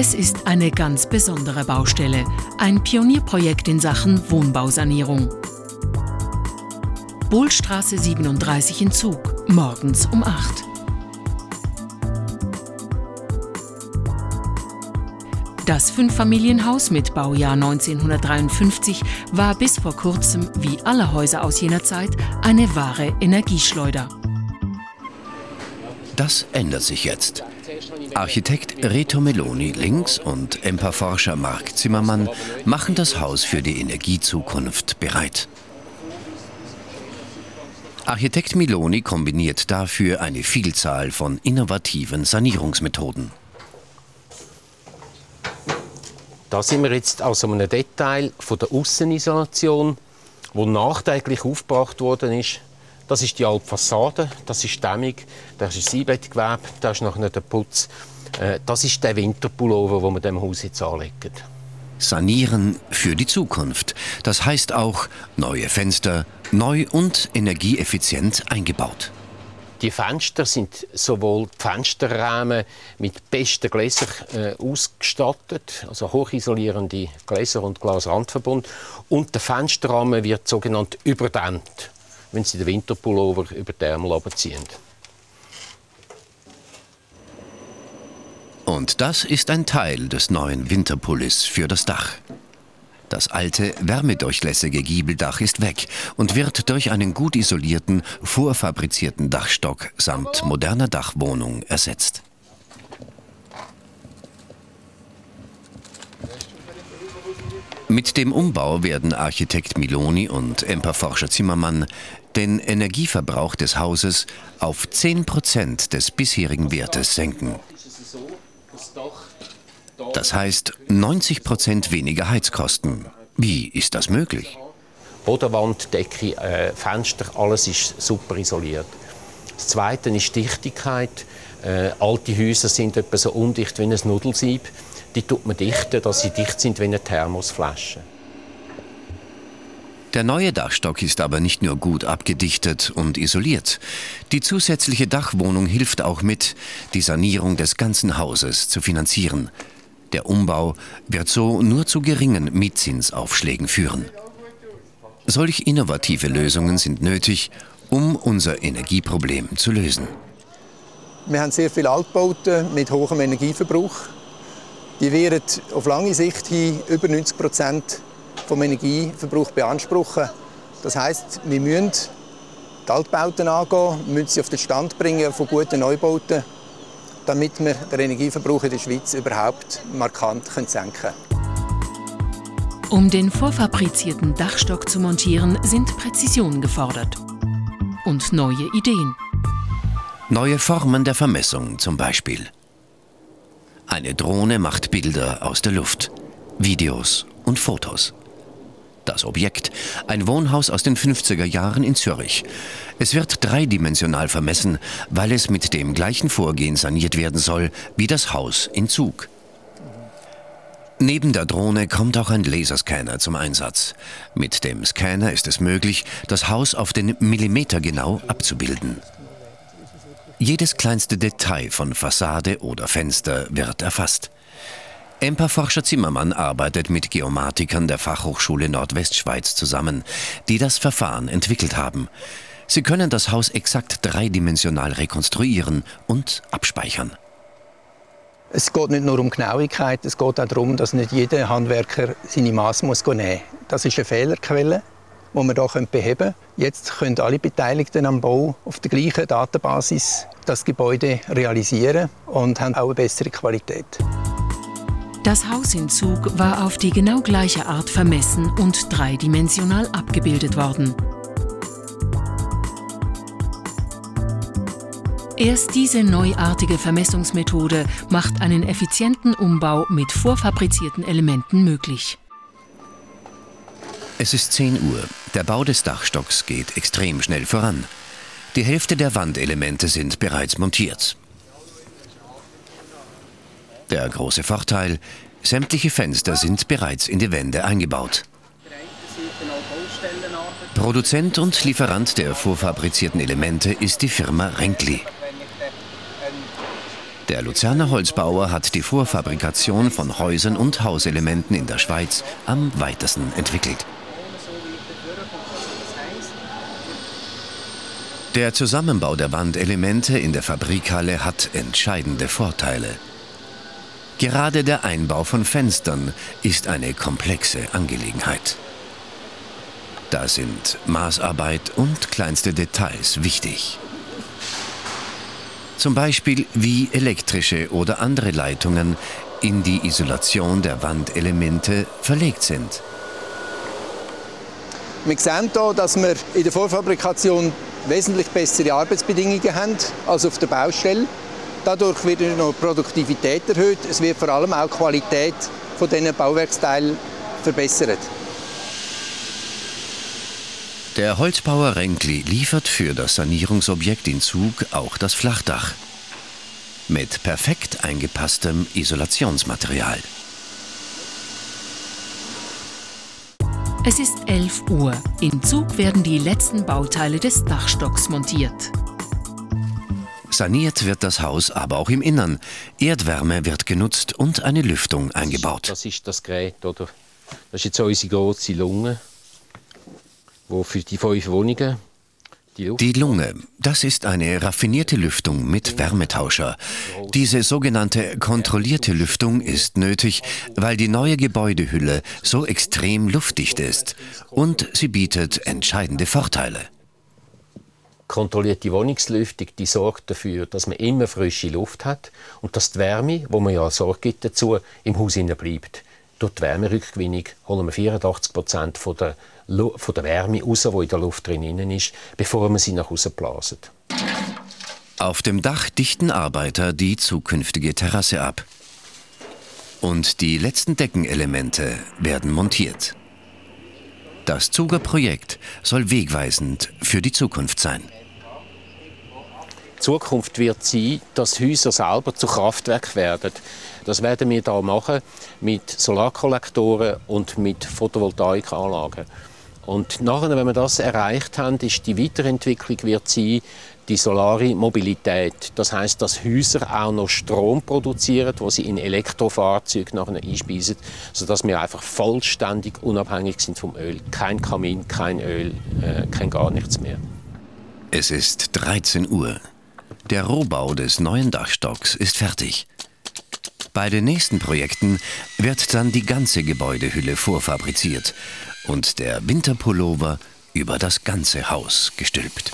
Es ist eine ganz besondere Baustelle, ein Pionierprojekt in Sachen Wohnbausanierung. Bohlstraße 37 in Zug, morgens um 8. Das Fünffamilienhaus mit Baujahr 1953 war bis vor kurzem, wie alle Häuser aus jener Zeit, eine wahre Energieschleuder. Das ändert sich jetzt. Architekt Reto Meloni links und EMPA-Forscher Marc Zimmermann machen das Haus für die Energiezukunft bereit. Architekt Meloni kombiniert dafür eine Vielzahl von innovativen Sanierungsmethoden. Da sind wir jetzt also einem Detail von der Aussenisolation, wo nachträglich aufgebracht worden ist. Das ist die alte Fassade, das ist Dämmung, das ist das Einbettgewebe, das ist nachher der Putz. Äh, das ist der Winterpullover, den wir dem Haus jetzt anlegen. Sanieren für die Zukunft. Das heißt auch neue Fenster, neu und energieeffizient eingebaut. Die Fenster sind sowohl die Fensterrahmen mit besten Gläsern äh, ausgestattet, also hochisolierende Gläser und Glasrandverbund. Und der Fensterrahmen wird sogenannt überdämmt, wenn Sie den Winterpullover über die Ärmel abziehen. Und das ist ein Teil des neuen Winterpullis für das Dach. Das alte, wärmedurchlässige Giebeldach ist weg und wird durch einen gut isolierten, vorfabrizierten Dachstock samt moderner Dachwohnung ersetzt. Mit dem Umbau werden Architekt Miloni und Emperforscher Zimmermann den Energieverbrauch des Hauses auf 10 Prozent des bisherigen Wertes senken. Das heißt 90 Prozent weniger Heizkosten. Wie ist das möglich? Bodenwand, Decke, äh, Fenster, alles ist super isoliert. Das Zweite ist Dichtigkeit. Äh, alte Häuser sind etwa so undicht wie ein Nudelsieb. Die tut man dichten, dass sie dicht sind wie eine Thermosflasche. Der neue Dachstock ist aber nicht nur gut abgedichtet und isoliert. Die zusätzliche Dachwohnung hilft auch mit, die Sanierung des ganzen Hauses zu finanzieren. Der Umbau wird so nur zu geringen Mietzinsaufschlägen führen. Solch innovative Lösungen sind nötig, um unser Energieproblem zu lösen. Wir haben sehr viele Altbauten mit hohem Energieverbrauch. Die werden auf lange Sicht hin über 90 Prozent vom Energieverbrauch beanspruchen. Das heißt, wir müssen die Altbauten angehen, müssen sie auf den Stand bringen von guten Neubauten damit wir den Energieverbrauch in der Schweiz überhaupt markant senken können. Um den vorfabrizierten Dachstock zu montieren, sind Präzisionen gefordert. Und neue Ideen. Neue Formen der Vermessung zum Beispiel. Eine Drohne macht Bilder aus der Luft, Videos und Fotos. Das Objekt, ein Wohnhaus aus den 50er Jahren in Zürich. Es wird dreidimensional vermessen, weil es mit dem gleichen Vorgehen saniert werden soll wie das Haus in Zug. Neben der Drohne kommt auch ein Laserscanner zum Einsatz. Mit dem Scanner ist es möglich, das Haus auf den Millimeter genau abzubilden. Jedes kleinste Detail von Fassade oder Fenster wird erfasst. EMPA-Forscher Zimmermann arbeitet mit Geomatikern der Fachhochschule Nordwestschweiz zusammen, die das Verfahren entwickelt haben. Sie können das Haus exakt dreidimensional rekonstruieren und abspeichern. Es geht nicht nur um Genauigkeit, es geht auch darum, dass nicht jeder Handwerker seine Maß muss nehmen muss. Das ist eine Fehlerquelle, die wir hier beheben können. Jetzt können alle Beteiligten am Bau auf der gleichen Datenbasis das Gebäude realisieren und haben auch eine bessere Qualität. Das Haus in Zug war auf die genau gleiche Art vermessen und dreidimensional abgebildet worden. Erst diese neuartige Vermessungsmethode macht einen effizienten Umbau mit vorfabrizierten Elementen möglich. Es ist 10 Uhr. Der Bau des Dachstocks geht extrem schnell voran. Die Hälfte der Wandelemente sind bereits montiert. Der große Vorteil, sämtliche Fenster sind bereits in die Wände eingebaut. Produzent und Lieferant der vorfabrizierten Elemente ist die Firma Renkli. Der Luzerner Holzbauer hat die Vorfabrikation von Häusern und Hauselementen in der Schweiz am weitesten entwickelt. Der Zusammenbau der Wandelemente in der Fabrikhalle hat entscheidende Vorteile. Gerade der Einbau von Fenstern ist eine komplexe Angelegenheit. Da sind Maßarbeit und kleinste Details wichtig. Zum Beispiel wie elektrische oder andere Leitungen in die Isolation der Wandelemente verlegt sind. Wir sehen hier, dass wir in der Vorfabrikation wesentlich bessere Arbeitsbedingungen haben als auf der Baustelle. Dadurch wird die Produktivität erhöht. Es wird vor allem auch die Qualität von diesen Bauwerksteilen verbessert. Der Holzbauer Renkli liefert für das Sanierungsobjekt in Zug auch das Flachdach. Mit perfekt eingepasstem Isolationsmaterial. Es ist 11 Uhr. In Zug werden die letzten Bauteile des Dachstocks montiert. Saniert wird das Haus aber auch im Innern. Erdwärme wird genutzt und eine Lüftung eingebaut. Das ist das Gerät, oder? Das ist jetzt unsere große Lunge wo für die fünf Wohnungen die, Lunge, das ist eine raffinierte Lüftung mit Wärmetauscher. Diese sogenannte kontrollierte Lüftung ist nötig, weil die neue Gebäudehülle so extrem luftdicht ist und sie bietet entscheidende Vorteile. Kontrollierte Wohnungslüftung, die sorgt dafür, dass man immer frische Luft hat und dass die Wärme, wo man ja Sorge gibt dazu, im Haus bleibt. Durch die Wärmerückgewinnung holen wir 84 Prozent von der von der Wärme raus, die in der Luft drin ist, bevor man sie nach außen blasen. Auf dem Dach dichten Arbeiter die zukünftige Terrasse ab. Und die letzten Deckenelemente werden montiert. Das Zuger Projekt soll wegweisend für die Zukunft sein. Die Zukunft wird sein, dass Häuser selber zu Kraftwerk werden. Das werden wir da machen mit Solarkollektoren und mit Photovoltaikanlagen. Und nachher, wenn wir das erreicht haben, ist die Weiterentwicklung wird sein, die solare Mobilität. Das heißt, dass Häuser auch noch Strom produzieren, wo sie in Elektrofahrzeuge nachher einspeisen, sodass wir einfach vollständig unabhängig sind vom Öl. Kein Kamin, kein Öl, äh, kein gar nichts mehr. Es ist 13 Uhr. Der Rohbau des neuen Dachstocks ist fertig. Bei den nächsten Projekten wird dann die ganze Gebäudehülle vorfabriziert und der Winterpullover über das ganze Haus gestülpt.